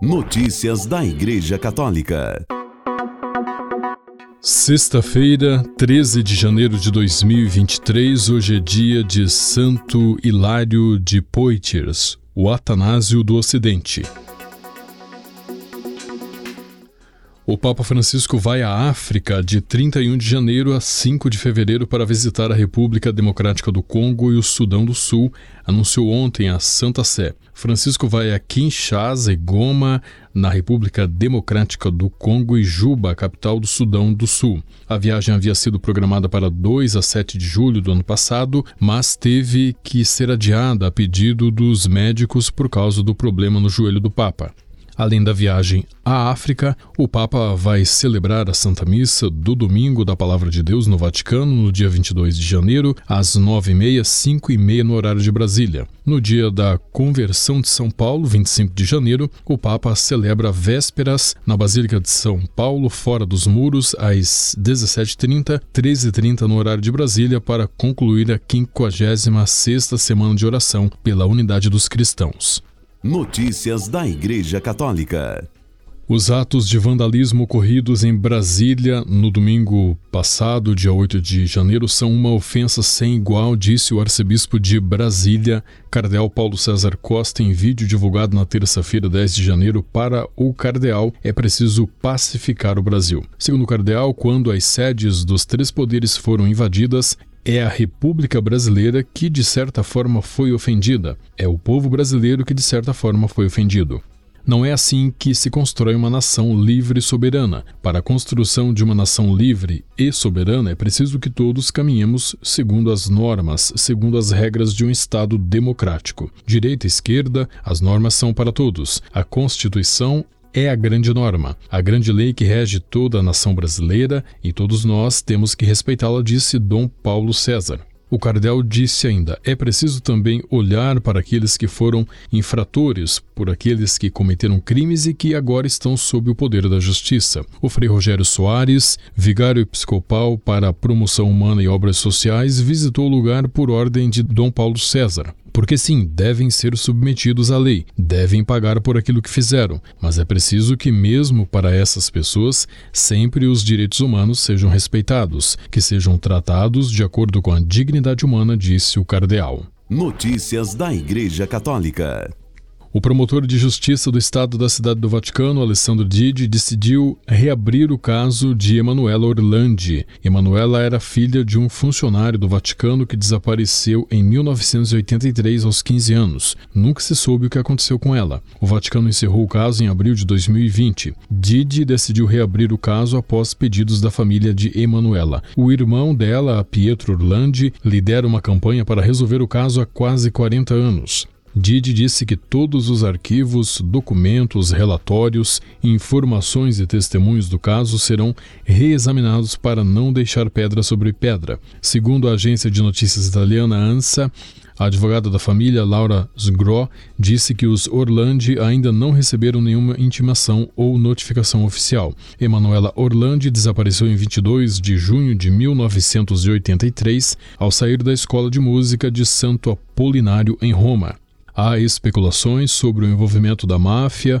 Notícias da Igreja Católica. Sexta-feira, 13 de janeiro de 2023, hoje é dia de Santo Hilário de Poitiers, o Atanásio do Ocidente. O Papa Francisco vai à África de 31 de janeiro a 5 de fevereiro para visitar a República Democrática do Congo e o Sudão do Sul, anunciou ontem a Santa Sé. Francisco vai a Kinshasa e Goma, na República Democrática do Congo, e Juba, capital do Sudão do Sul. A viagem havia sido programada para 2 a 7 de julho do ano passado, mas teve que ser adiada a pedido dos médicos por causa do problema no joelho do Papa. Além da viagem à África, o Papa vai celebrar a Santa Missa do Domingo da Palavra de Deus no Vaticano no dia 22 de janeiro, às 9h30, 5h30 no horário de Brasília. No dia da conversão de São Paulo, 25 de janeiro, o Papa celebra vésperas na Basílica de São Paulo, fora dos muros, às 17h30, 13h30 no horário de Brasília, para concluir a 56ª Semana de Oração pela Unidade dos Cristãos. Notícias da Igreja Católica. Os atos de vandalismo ocorridos em Brasília no domingo passado, dia 8 de janeiro, são uma ofensa sem igual, disse o arcebispo de Brasília, Cardeal Paulo César Costa, em vídeo divulgado na terça-feira, 10 de janeiro. Para o Cardeal, é preciso pacificar o Brasil. Segundo o Cardeal, quando as sedes dos três poderes foram invadidas, é a República Brasileira que, de certa forma, foi ofendida. É o povo brasileiro que, de certa forma, foi ofendido. Não é assim que se constrói uma nação livre e soberana. Para a construção de uma nação livre e soberana, é preciso que todos caminhemos segundo as normas, segundo as regras de um Estado democrático. Direita e esquerda, as normas são para todos. A Constituição é a grande norma, a grande lei que rege toda a nação brasileira e todos nós temos que respeitá-la, disse Dom Paulo César. O cardeal disse ainda: é preciso também olhar para aqueles que foram infratores, por aqueles que cometeram crimes e que agora estão sob o poder da justiça. O Frei Rogério Soares, vigário episcopal para a promoção humana e obras sociais, visitou o lugar por ordem de Dom Paulo César. Porque sim, devem ser submetidos à lei, devem pagar por aquilo que fizeram, mas é preciso que, mesmo para essas pessoas, sempre os direitos humanos sejam respeitados, que sejam tratados de acordo com a dignidade humana, disse o cardeal. Notícias da Igreja Católica. O promotor de justiça do Estado da Cidade do Vaticano, Alessandro Didi, decidiu reabrir o caso de Emanuela Orlandi. Emanuela era filha de um funcionário do Vaticano que desapareceu em 1983 aos 15 anos. Nunca se soube o que aconteceu com ela. O Vaticano encerrou o caso em abril de 2020. Didi decidiu reabrir o caso após pedidos da família de Emanuela. O irmão dela, Pietro Orlandi, lidera uma campanha para resolver o caso há quase 40 anos. Didi disse que todos os arquivos, documentos, relatórios, informações e testemunhos do caso serão reexaminados para não deixar pedra sobre pedra. Segundo a agência de notícias italiana ANSA, a advogada da família, Laura Sgro, disse que os Orlandi ainda não receberam nenhuma intimação ou notificação oficial. Emanuela Orlandi desapareceu em 22 de junho de 1983 ao sair da escola de música de Santo Apolinário, em Roma. Há especulações sobre o envolvimento da máfia,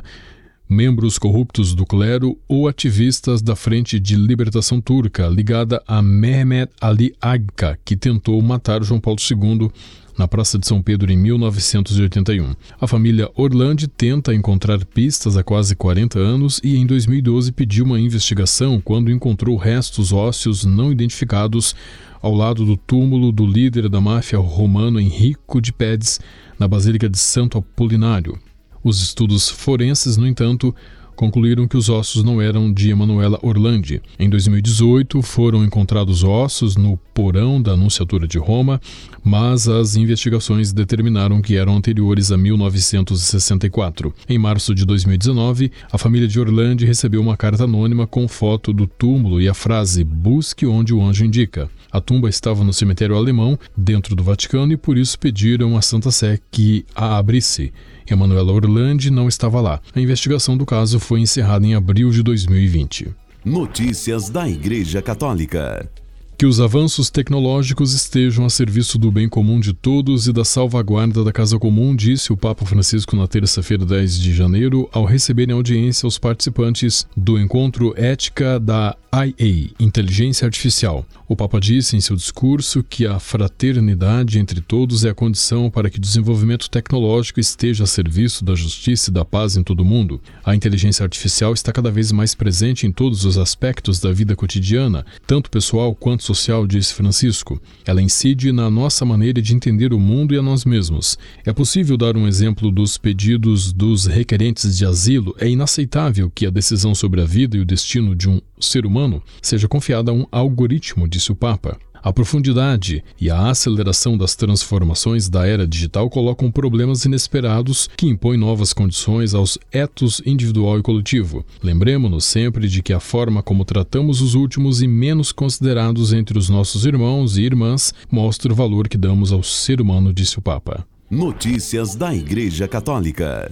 membros corruptos do clero ou ativistas da Frente de Libertação Turca, ligada a Mehmet Ali Agca, que tentou matar João Paulo II na Praça de São Pedro em 1981. A família Orlandi tenta encontrar pistas há quase 40 anos e em 2012 pediu uma investigação quando encontrou restos ósseos não identificados ao lado do túmulo do líder da máfia romano Henrico de Pédes, na Basílica de Santo Apolinário. Os estudos forenses, no entanto, concluíram que os ossos não eram de Emanuela Orlandi. Em 2018, foram encontrados ossos no porão da Anunciatura de Roma, mas as investigações determinaram que eram anteriores a 1964. Em março de 2019, a família de Orlandi recebeu uma carta anônima com foto do túmulo e a frase Busque onde o anjo indica. A tumba estava no cemitério alemão, dentro do Vaticano, e por isso pediram à Santa Sé que a abrisse. Emanuela Orlandi não estava lá. A investigação do caso foi encerrada em abril de 2020. Notícias da Igreja Católica. Que os avanços tecnológicos estejam a serviço do bem comum de todos e da salvaguarda da casa comum, disse o Papa Francisco na terça-feira, 10 de janeiro, ao receber em audiência os participantes do encontro Ética da IA, Inteligência Artificial. O Papa disse em seu discurso que a fraternidade entre todos é a condição para que o desenvolvimento tecnológico esteja a serviço da justiça e da paz em todo o mundo. A inteligência artificial está cada vez mais presente em todos os aspectos da vida cotidiana, tanto pessoal quanto social, disse Francisco. Ela incide na nossa maneira de entender o mundo e a nós mesmos. É possível dar um exemplo dos pedidos dos requerentes de asilo? É inaceitável que a decisão sobre a vida e o destino de um ser humano seja confiada a um algoritmo, disse o Papa. A profundidade e a aceleração das transformações da era digital colocam problemas inesperados que impõem novas condições aos etos individual e coletivo. Lembremos-nos sempre de que a forma como tratamos os últimos e menos considerados entre os nossos irmãos e irmãs mostra o valor que damos ao ser humano, disse o Papa. Notícias da Igreja Católica.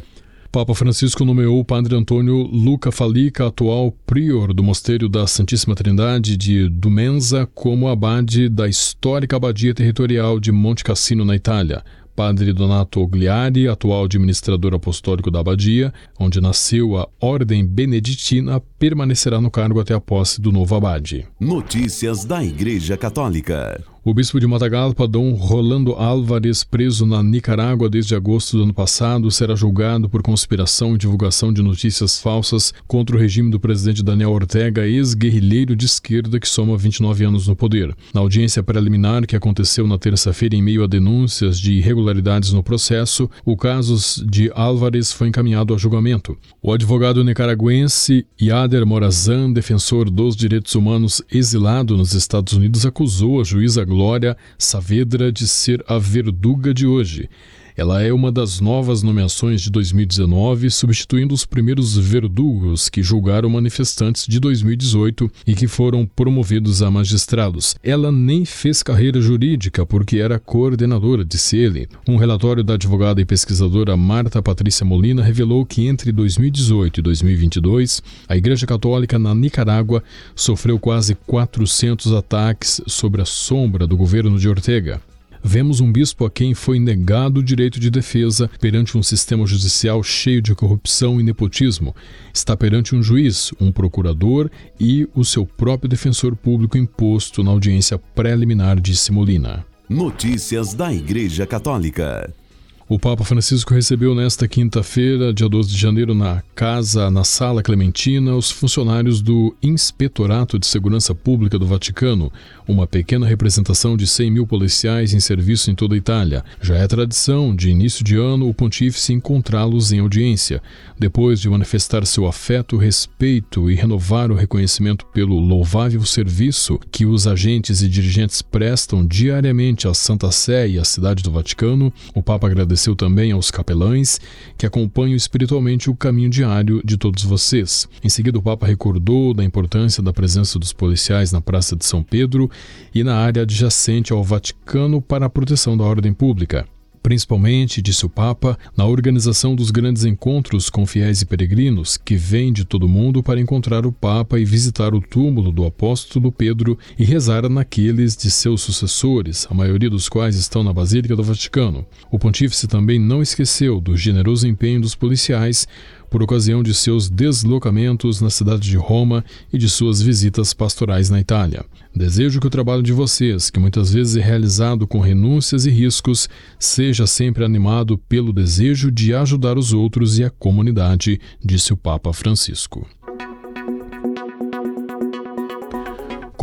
Papa Francisco nomeou o padre Antônio Luca Falica, atual prior do Mosteiro da Santíssima Trindade de Dumenza, como abade da histórica abadia territorial de Monte Cassino, na Itália. Padre Donato Ogliari, atual administrador apostólico da abadia, onde nasceu a Ordem Beneditina, permanecerá no cargo até a posse do novo abade. Notícias da Igreja Católica. O bispo de Matagalpa, Dom Rolando Álvares, preso na Nicarágua desde agosto do ano passado, será julgado por conspiração e divulgação de notícias falsas contra o regime do presidente Daniel Ortega, ex-guerrilheiro de esquerda que soma 29 anos no poder. Na audiência preliminar que aconteceu na terça-feira em meio a denúncias de irregularidades no processo, o caso de Álvares foi encaminhado a julgamento. O advogado nicaragüense Yader Morazan, defensor dos direitos humanos exilado nos Estados Unidos, acusou a juíza Glória Saavedra de ser a verduga de hoje. Ela é uma das novas nomeações de 2019, substituindo os primeiros verdugos que julgaram manifestantes de 2018 e que foram promovidos a magistrados. Ela nem fez carreira jurídica porque era coordenadora, disse ele. Um relatório da advogada e pesquisadora Marta Patrícia Molina revelou que entre 2018 e 2022, a Igreja Católica na Nicarágua sofreu quase 400 ataques sobre a sombra do governo de Ortega. Vemos um bispo a quem foi negado o direito de defesa perante um sistema judicial cheio de corrupção e nepotismo. Está perante um juiz, um procurador e o seu próprio defensor público imposto na audiência preliminar de Simolina. Notícias da Igreja Católica. O Papa Francisco recebeu nesta quinta-feira, dia 12 de janeiro, na casa, na Sala Clementina, os funcionários do Inspetorato de Segurança Pública do Vaticano, uma pequena representação de 100 mil policiais em serviço em toda a Itália. Já é tradição, de início de ano, o pontífice encontrá-los em audiência. Depois de manifestar seu afeto, respeito e renovar o reconhecimento pelo louvável serviço que os agentes e dirigentes prestam diariamente à Santa Sé e à cidade do Vaticano, o Papa agradeceu agradeceu também aos capelães que acompanham espiritualmente o caminho diário de todos vocês. Em seguida, o Papa recordou da importância da presença dos policiais na Praça de São Pedro e na área adjacente ao Vaticano para a proteção da ordem pública principalmente, disse o Papa, na organização dos grandes encontros com fiéis e peregrinos que vêm de todo o mundo para encontrar o Papa e visitar o túmulo do apóstolo Pedro e rezar naqueles de seus sucessores, a maioria dos quais estão na Basílica do Vaticano. O pontífice também não esqueceu do generoso empenho dos policiais por ocasião de seus deslocamentos na cidade de Roma e de suas visitas pastorais na Itália. Desejo que o trabalho de vocês, que muitas vezes é realizado com renúncias e riscos, seja sempre animado pelo desejo de ajudar os outros e a comunidade, disse o Papa Francisco.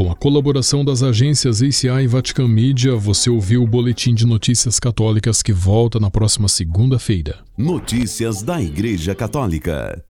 Com a colaboração das agências ACI e Vatican Media, você ouviu o Boletim de Notícias Católicas que volta na próxima segunda-feira. Notícias da Igreja Católica.